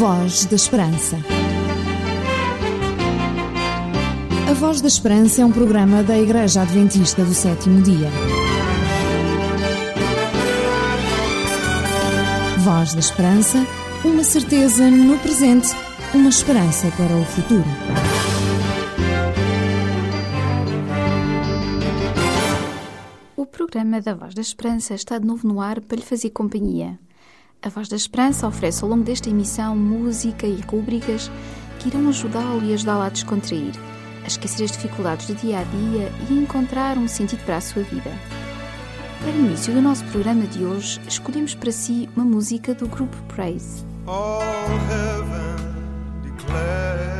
Voz da Esperança. A Voz da Esperança é um programa da Igreja Adventista do Sétimo Dia. Voz da Esperança, uma certeza no presente, uma esperança para o futuro. O programa da Voz da Esperança está de novo no ar para lhe fazer companhia. A Voz da Esperança oferece ao longo desta emissão música e rúbricas que irão ajudá-lo e ajudá-lo a descontrair, a esquecer as dificuldades do dia a dia e a encontrar um sentido para a sua vida. Para o início do nosso programa de hoje, escolhemos para si uma música do grupo Praise. All heaven declares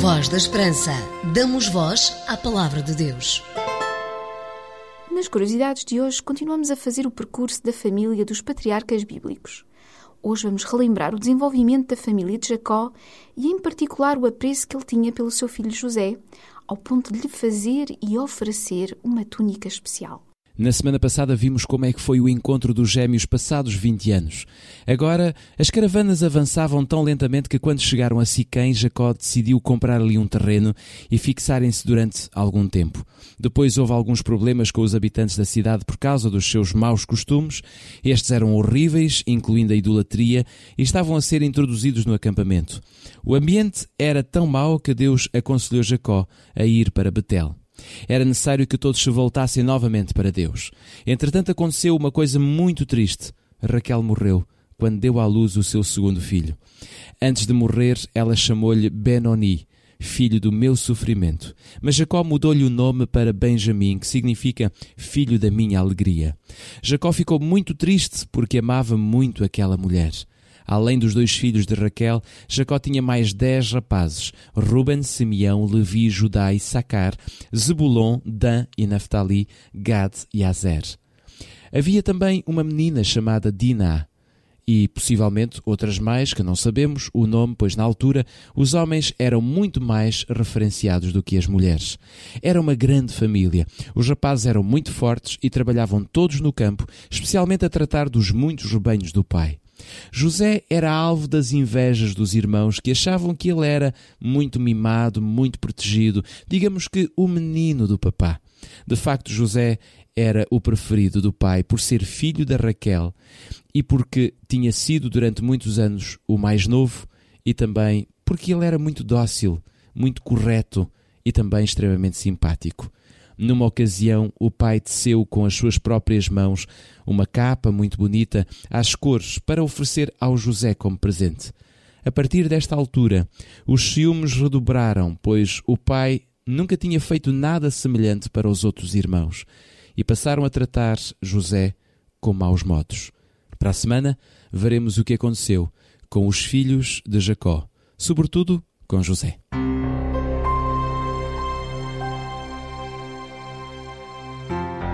Voz da Esperança. Damos voz à palavra de Deus. Nas curiosidades de hoje, continuamos a fazer o percurso da família dos patriarcas bíblicos. Hoje vamos relembrar o desenvolvimento da família de Jacó e, em particular, o apreço que ele tinha pelo seu filho José, ao ponto de lhe fazer e oferecer uma túnica especial. Na semana passada vimos como é que foi o encontro dos gêmeos passados 20 anos. Agora, as caravanas avançavam tão lentamente que quando chegaram a Siquém, Jacó decidiu comprar ali um terreno e fixarem-se durante algum tempo. Depois houve alguns problemas com os habitantes da cidade por causa dos seus maus costumes. Estes eram horríveis, incluindo a idolatria, e estavam a ser introduzidos no acampamento. O ambiente era tão mau que Deus aconselhou Jacó a ir para Betel. Era necessário que todos se voltassem novamente para Deus. Entretanto, aconteceu uma coisa muito triste. Raquel morreu quando deu à luz o seu segundo filho. Antes de morrer, ela chamou-lhe Benoni, filho do meu sofrimento. Mas Jacó mudou-lhe o nome para Benjamim, que significa filho da minha alegria. Jacó ficou muito triste porque amava muito aquela mulher. Além dos dois filhos de Raquel, Jacó tinha mais dez rapazes: Ruben, Simeão, Levi, Judá e Sacar, Zebulon, Dan e Naphtali, Gad e Azer. Havia também uma menina chamada Dinah e possivelmente outras mais que não sabemos o nome, pois na altura os homens eram muito mais referenciados do que as mulheres. Era uma grande família. Os rapazes eram muito fortes e trabalhavam todos no campo, especialmente a tratar dos muitos rebanhos do pai. José era alvo das invejas dos irmãos que achavam que ele era muito mimado, muito protegido, digamos que o menino do papá. De facto, José era o preferido do pai por ser filho da Raquel e porque tinha sido durante muitos anos o mais novo e também porque ele era muito dócil, muito correto e também extremamente simpático. Numa ocasião, o pai teceu com as suas próprias mãos uma capa muito bonita às cores para oferecer ao José como presente. A partir desta altura, os ciúmes redobraram, pois o pai nunca tinha feito nada semelhante para os outros irmãos e passaram a tratar José com maus modos. Para a semana, veremos o que aconteceu com os filhos de Jacó, sobretudo com José.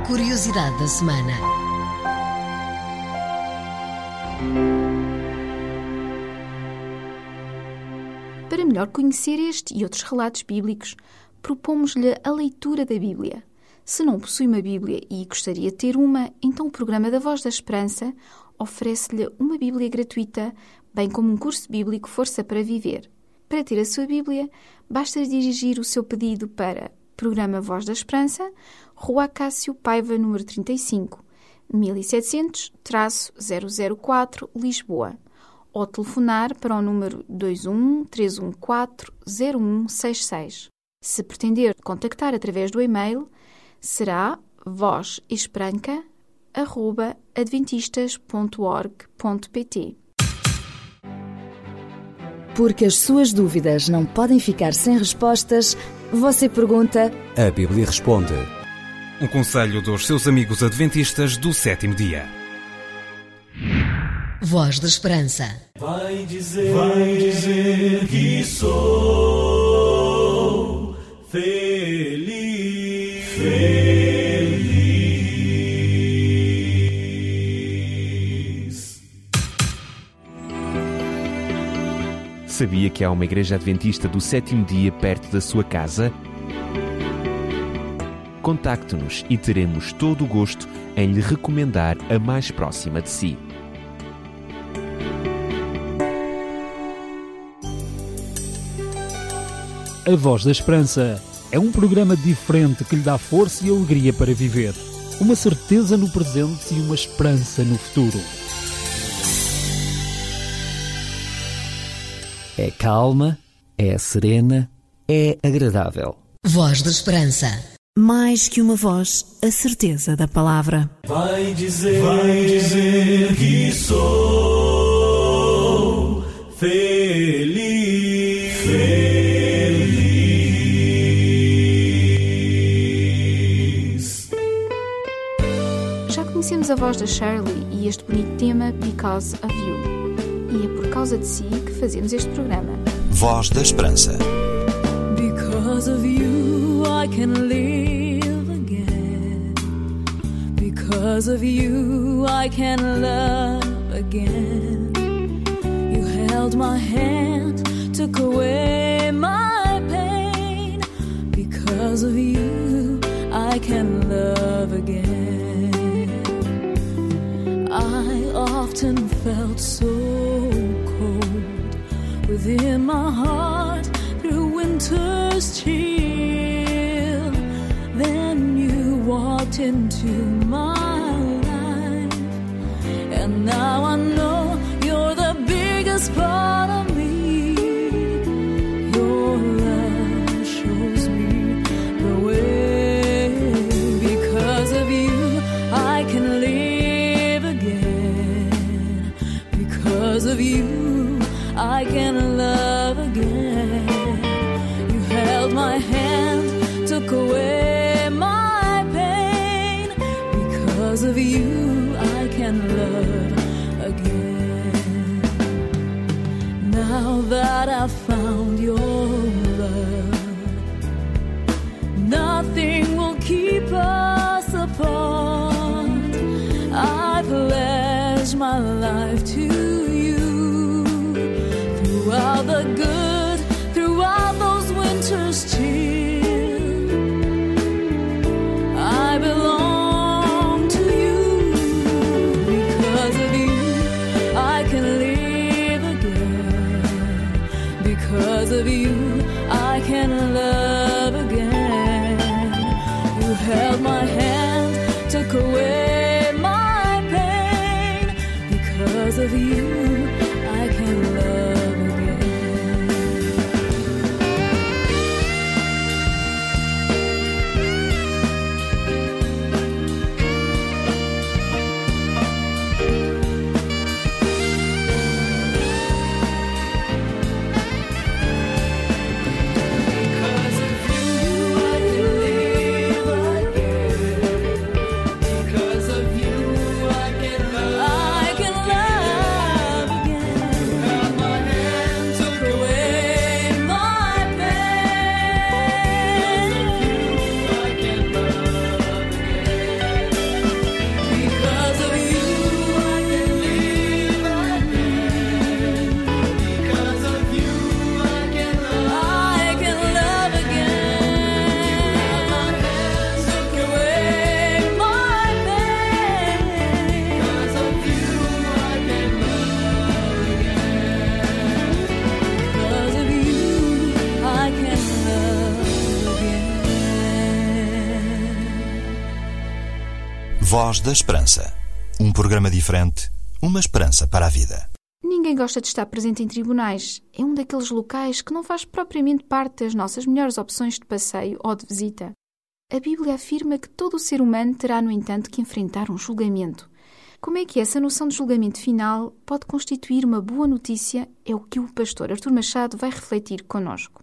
Curiosidade da semana. Para melhor conhecer este e outros relatos bíblicos, propomos-lhe a leitura da Bíblia. Se não possui uma Bíblia e gostaria de ter uma, então o programa da Voz da Esperança oferece-lhe uma Bíblia gratuita, bem como um curso bíblico Força para Viver. Para ter a sua Bíblia, basta dirigir o seu pedido para Programa Voz da Esperança, Rua Cássio Paiva, número 35, 1700-004, Lisboa, ou telefonar para o número 21 314 0166. Se pretender contactar através do e-mail, será vozesperanca.adventistas.org.pt. Porque as suas dúvidas não podem ficar sem respostas, você pergunta A Bíblia responde. Um conselho dos seus amigos adventistas do sétimo dia. Voz da Esperança. Vai dizer, vai dizer que sou Sabia que há uma igreja adventista do sétimo dia perto da sua casa? Contacte-nos e teremos todo o gosto em lhe recomendar a mais próxima de si. A Voz da Esperança é um programa diferente que lhe dá força e alegria para viver, uma certeza no presente e uma esperança no futuro. É calma, é serena, é agradável. Voz da Esperança. mais que uma voz, a certeza da palavra. Vai dizer, vai dizer que sou feliz, feliz. Já conhecemos a voz da Shirley e este bonito tema Because of You. E é por causa de si que fazemos este programa. Voz da Esperança. Because of you, I can live again. Because of you, I can love again. You held my hand, took away my pain. Because of you, I can love again. Within my heart through winter's chill. Then you walked into my life, and now I know you're the biggest part Of. Voz da Esperança. Um programa diferente, uma esperança para a vida. Ninguém gosta de estar presente em tribunais. É um daqueles locais que não faz propriamente parte das nossas melhores opções de passeio ou de visita. A Bíblia afirma que todo o ser humano terá, no entanto, que enfrentar um julgamento. Como é que essa noção de julgamento final pode constituir uma boa notícia? É o que o pastor Artur Machado vai refletir conosco.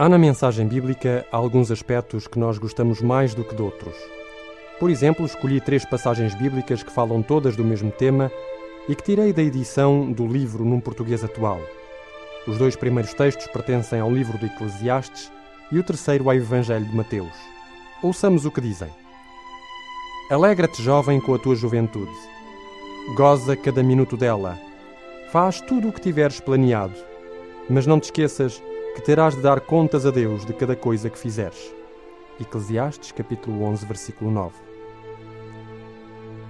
Há na mensagem bíblica alguns aspectos que nós gostamos mais do que de outros. Por exemplo, escolhi três passagens bíblicas que falam todas do mesmo tema e que tirei da edição do livro num português atual. Os dois primeiros textos pertencem ao livro de Eclesiastes e o terceiro ao Evangelho de Mateus. Ouçamos o que dizem. Alegra-te, jovem, com a tua juventude. Goza cada minuto dela. Faz tudo o que tiveres planeado. Mas não te esqueças que terás de dar contas a Deus de cada coisa que fizeres. Eclesiastes, capítulo 11, versículo 9.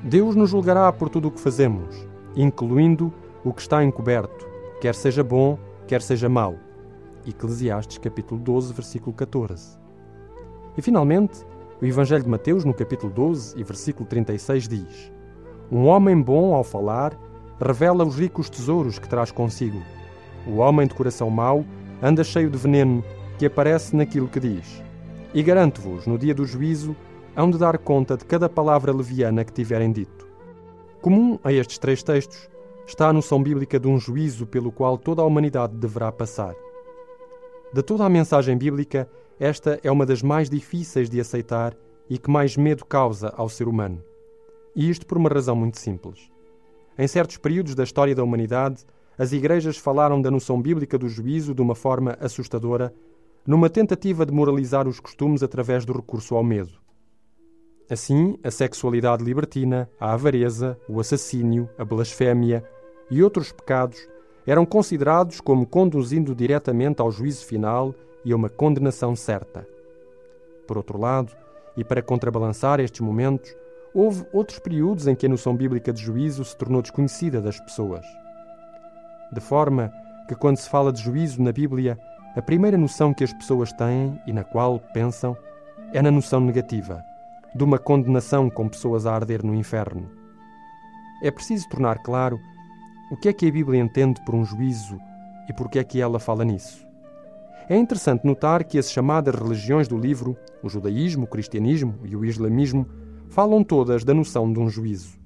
Deus nos julgará por tudo o que fazemos, incluindo o que está encoberto, quer seja bom, quer seja mau. Eclesiastes, capítulo 12, versículo 14. E finalmente, o Evangelho de Mateus, no capítulo 12 e versículo 36, diz: Um homem bom, ao falar, revela os ricos tesouros que traz consigo. O homem de coração mau anda cheio de veneno que aparece naquilo que diz. E garanto-vos, no dia do juízo, hão de dar conta de cada palavra leviana que tiverem dito. Comum a estes três textos está a noção bíblica de um juízo pelo qual toda a humanidade deverá passar. De toda a mensagem bíblica, esta é uma das mais difíceis de aceitar e que mais medo causa ao ser humano. E isto por uma razão muito simples. Em certos períodos da história da humanidade, as igrejas falaram da noção bíblica do juízo de uma forma assustadora, numa tentativa de moralizar os costumes através do recurso ao medo. Assim, a sexualidade libertina, a avareza, o assassínio, a blasfémia e outros pecados eram considerados como conduzindo diretamente ao juízo final e a uma condenação certa. Por outro lado, e para contrabalançar estes momentos, houve outros períodos em que a noção bíblica de juízo se tornou desconhecida das pessoas. De forma que, quando se fala de juízo na Bíblia, a primeira noção que as pessoas têm e na qual pensam é na noção negativa, de uma condenação com pessoas a arder no inferno. É preciso tornar claro o que é que a Bíblia entende por um juízo e por que é que ela fala nisso. É interessante notar que as chamadas religiões do livro, o judaísmo, o cristianismo e o islamismo, falam todas da noção de um juízo.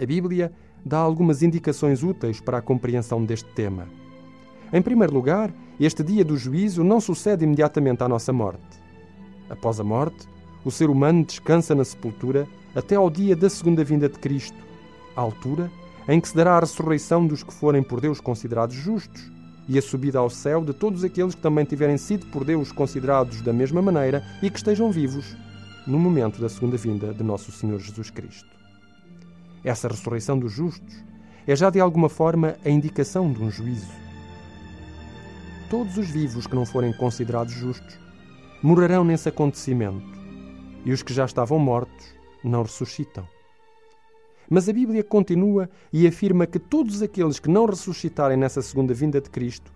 A Bíblia dá algumas indicações úteis para a compreensão deste tema. Em primeiro lugar, este dia do juízo não sucede imediatamente à nossa morte. Após a morte, o ser humano descansa na sepultura até ao dia da segunda vinda de Cristo, a altura em que se dará a ressurreição dos que forem por Deus considerados justos e a subida ao céu de todos aqueles que também tiverem sido por Deus considerados da mesma maneira e que estejam vivos no momento da segunda vinda de nosso Senhor Jesus Cristo. Essa ressurreição dos justos é já de alguma forma a indicação de um juízo. Todos os vivos que não forem considerados justos morrerão nesse acontecimento, e os que já estavam mortos não ressuscitam. Mas a Bíblia continua e afirma que todos aqueles que não ressuscitarem nessa segunda vinda de Cristo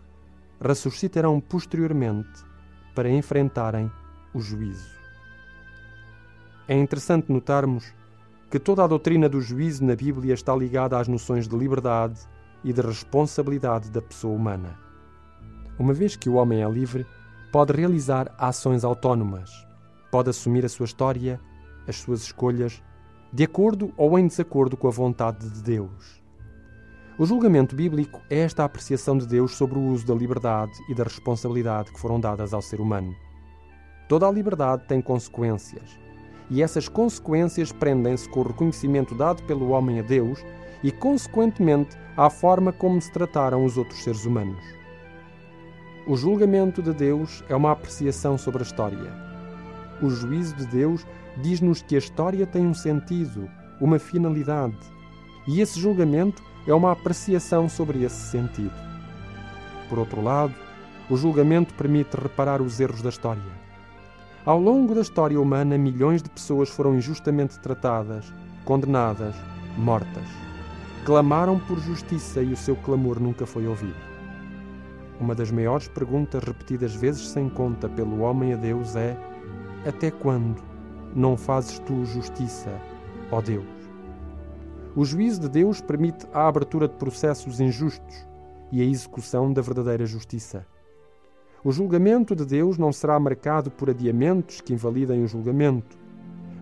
ressuscitarão posteriormente para enfrentarem o juízo. É interessante notarmos que toda a doutrina do juízo na Bíblia está ligada às noções de liberdade e de responsabilidade da pessoa humana. Uma vez que o homem é livre, pode realizar ações autónomas, pode assumir a sua história, as suas escolhas, de acordo ou em desacordo com a vontade de Deus. O julgamento bíblico é esta apreciação de Deus sobre o uso da liberdade e da responsabilidade que foram dadas ao ser humano. Toda a liberdade tem consequências, e essas consequências prendem-se com o reconhecimento dado pelo homem a Deus e, consequentemente, à forma como se trataram os outros seres humanos. O julgamento de Deus é uma apreciação sobre a história. O juízo de Deus diz-nos que a história tem um sentido, uma finalidade, e esse julgamento é uma apreciação sobre esse sentido. Por outro lado, o julgamento permite reparar os erros da história. Ao longo da história humana, milhões de pessoas foram injustamente tratadas, condenadas, mortas. Clamaram por justiça e o seu clamor nunca foi ouvido. Uma das maiores perguntas repetidas vezes sem conta pelo homem a Deus é: Até quando não fazes tu justiça, ó Deus? O juízo de Deus permite a abertura de processos injustos e a execução da verdadeira justiça. O julgamento de Deus não será marcado por adiamentos que invalidem o julgamento.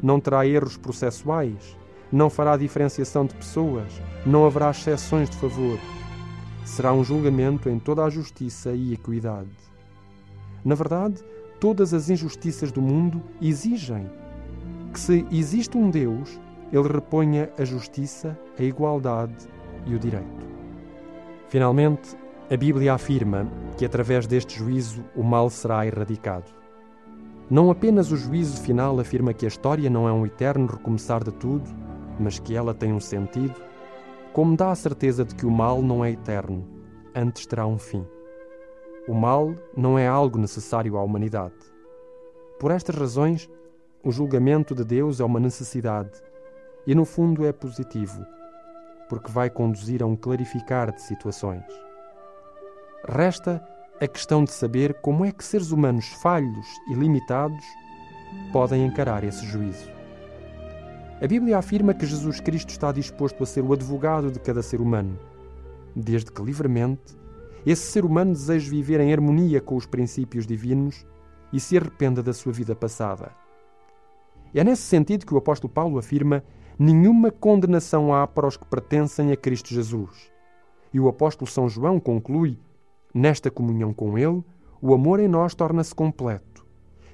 Não terá erros processuais. Não fará diferenciação de pessoas. Não haverá exceções de favor. Será um julgamento em toda a justiça e equidade. Na verdade, todas as injustiças do mundo exigem que, se existe um Deus, ele reponha a justiça, a igualdade e o direito. Finalmente, a Bíblia afirma que através deste juízo o mal será erradicado. Não apenas o juízo final afirma que a história não é um eterno recomeçar de tudo, mas que ela tem um sentido, como dá a certeza de que o mal não é eterno, antes terá um fim. O mal não é algo necessário à humanidade. Por estas razões, o julgamento de Deus é uma necessidade e, no fundo, é positivo, porque vai conduzir a um clarificar de situações. Resta a questão de saber como é que seres humanos falhos e limitados podem encarar esse juízo. A Bíblia afirma que Jesus Cristo está disposto a ser o advogado de cada ser humano, desde que livremente esse ser humano deseje viver em harmonia com os princípios divinos e se arrependa da sua vida passada. É nesse sentido que o apóstolo Paulo afirma: nenhuma condenação há para os que pertencem a Cristo Jesus. E o apóstolo São João conclui Nesta comunhão com Ele, o amor em nós torna-se completo.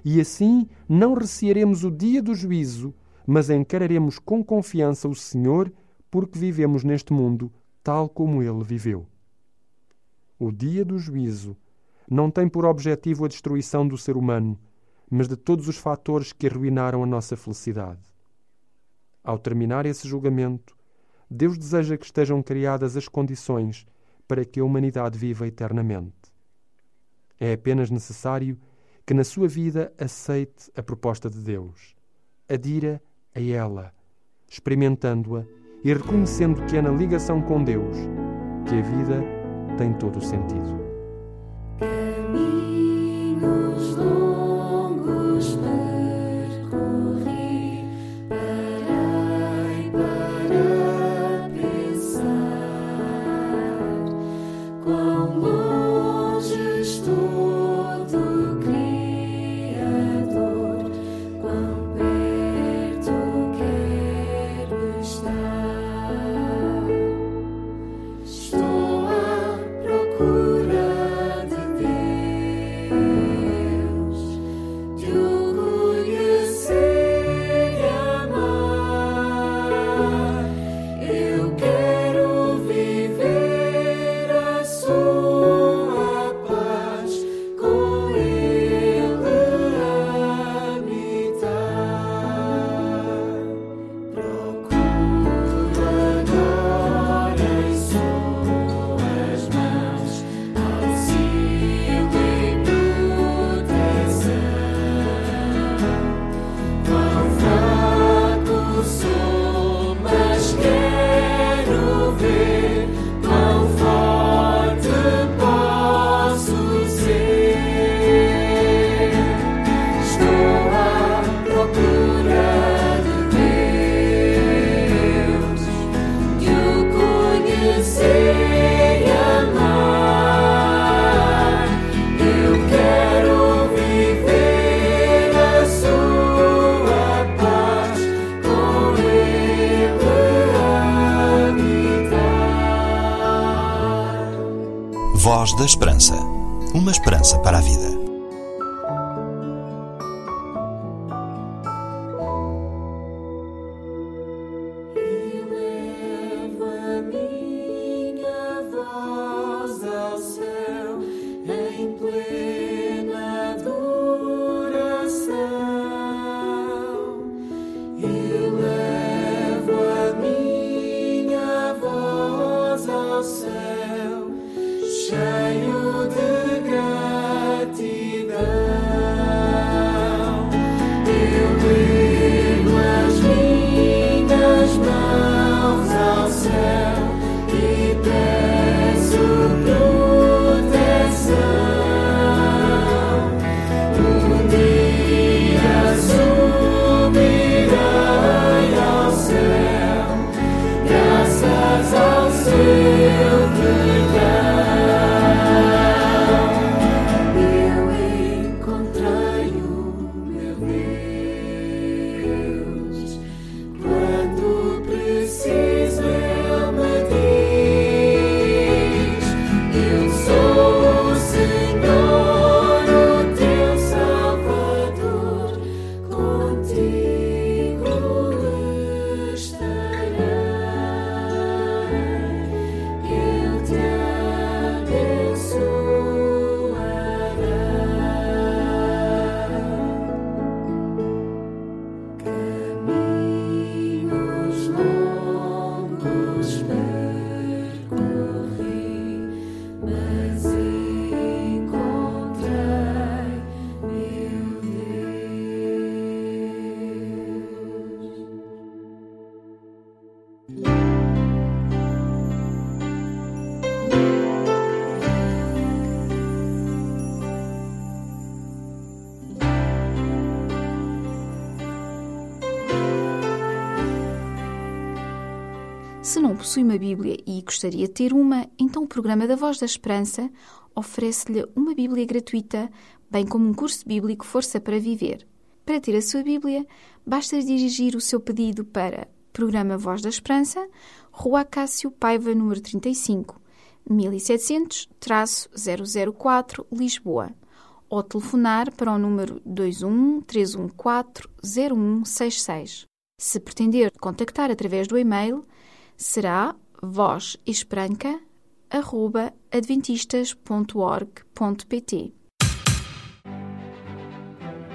E assim não recearemos o dia do juízo, mas encararemos com confiança o Senhor, porque vivemos neste mundo tal como Ele viveu. O dia do juízo não tem por objetivo a destruição do ser humano, mas de todos os fatores que arruinaram a nossa felicidade. Ao terminar esse julgamento, Deus deseja que estejam criadas as condições para que a humanidade viva eternamente. É apenas necessário que na sua vida aceite a proposta de Deus, adira a ela, experimentando-a e reconhecendo que é na ligação com Deus que a vida tem todo o sentido. Se não possui uma Bíblia e gostaria de ter uma, então o programa da Voz da Esperança oferece-lhe uma Bíblia gratuita, bem como um curso bíblico Força para Viver. Para ter a sua Bíblia, basta dirigir o seu pedido para Programa Voz da Esperança, Rua Cássio Paiva, número 35, 1700-004, Lisboa, ou telefonar para o número 21 314 0166. Se pretender contactar através do e-mail, será vozesperanca.adventistas.org.pt.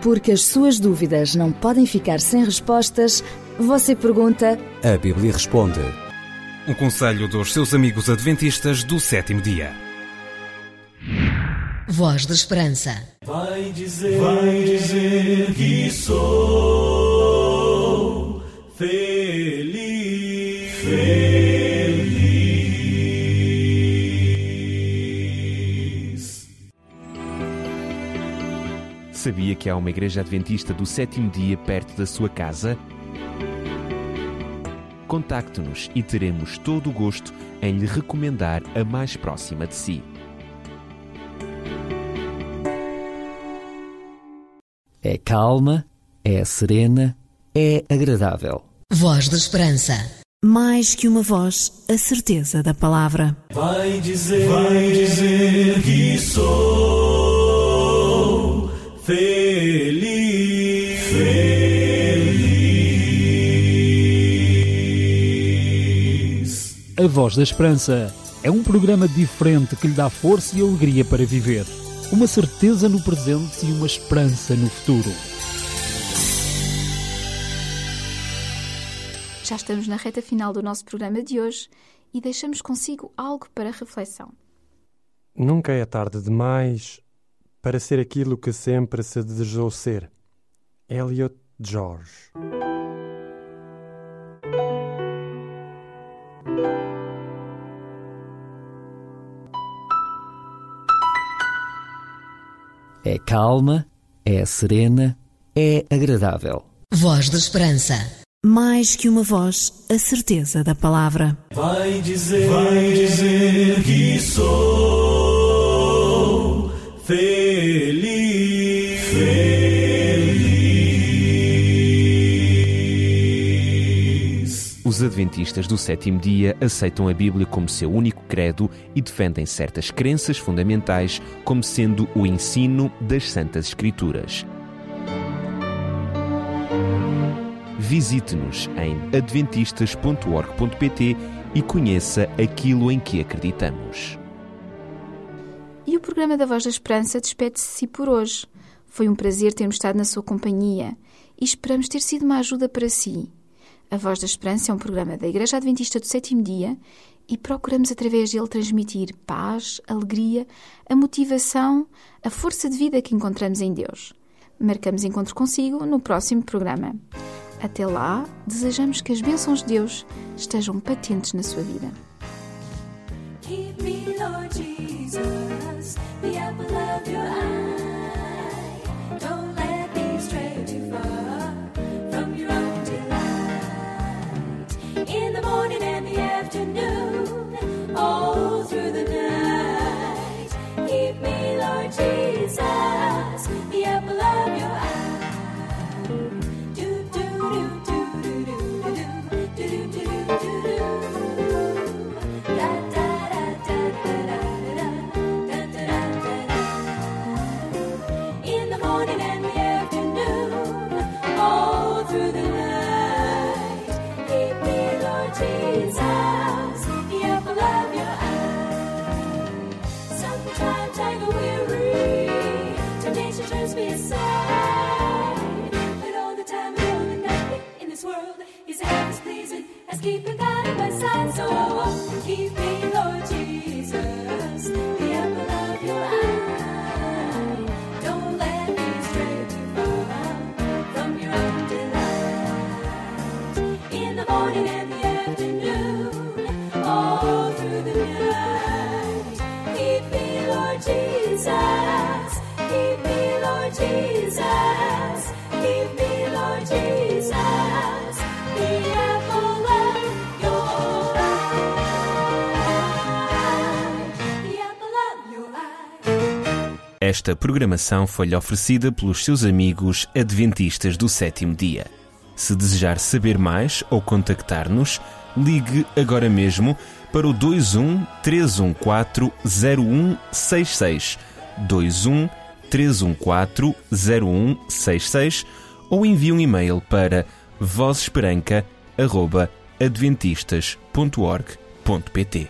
Porque as suas dúvidas não podem ficar sem respostas, você pergunta. A Bíblia responde. Um conselho dos seus amigos adventistas do sétimo dia. Voz da Esperança. Vai dizer, vai dizer que sou Sabia que há uma igreja adventista do sétimo dia perto da sua casa? Contacte-nos e teremos todo o gosto em lhe recomendar a mais próxima de si. É calma, é serena, é agradável. Voz da Esperança. Mais que uma voz, a certeza da palavra. Vai dizer, vai dizer que sou feliz, feliz. A Voz da Esperança é um programa diferente que lhe dá força e alegria para viver. Uma certeza no presente e uma esperança no futuro. Já estamos na reta final do nosso programa de hoje e deixamos consigo algo para reflexão. Nunca é tarde demais para ser aquilo que sempre se desejou ser. Elliot George. É calma, é serena, é agradável. Voz da Esperança. Mais que uma voz, a certeza da palavra. Vai dizer, vai dizer que sou feliz, feliz. Os Adventistas do sétimo dia aceitam a Bíblia como seu único credo e defendem certas crenças fundamentais como sendo o ensino das Santas Escrituras. Visite-nos em adventistas.org.pt e conheça aquilo em que acreditamos. E o programa da Voz da Esperança despede-se por hoje. Foi um prazer termos estado na sua companhia e esperamos ter sido uma ajuda para si. A Voz da Esperança é um programa da Igreja Adventista do Sétimo Dia e procuramos através dele transmitir paz, alegria, a motivação, a força de vida que encontramos em Deus. Marcamos encontro consigo no próximo programa. Até lá, desejamos que as bênçãos de Deus estejam patentes na sua vida. The apple of your eye. Esta programação foi-lhe oferecida pelos seus amigos adventistas do sétimo dia. Se desejar saber mais ou contactar-nos, ligue agora mesmo para o 21 314 0166 21 314 0166 ou envie um e-mail para vozesperanca.adventistas.org.pt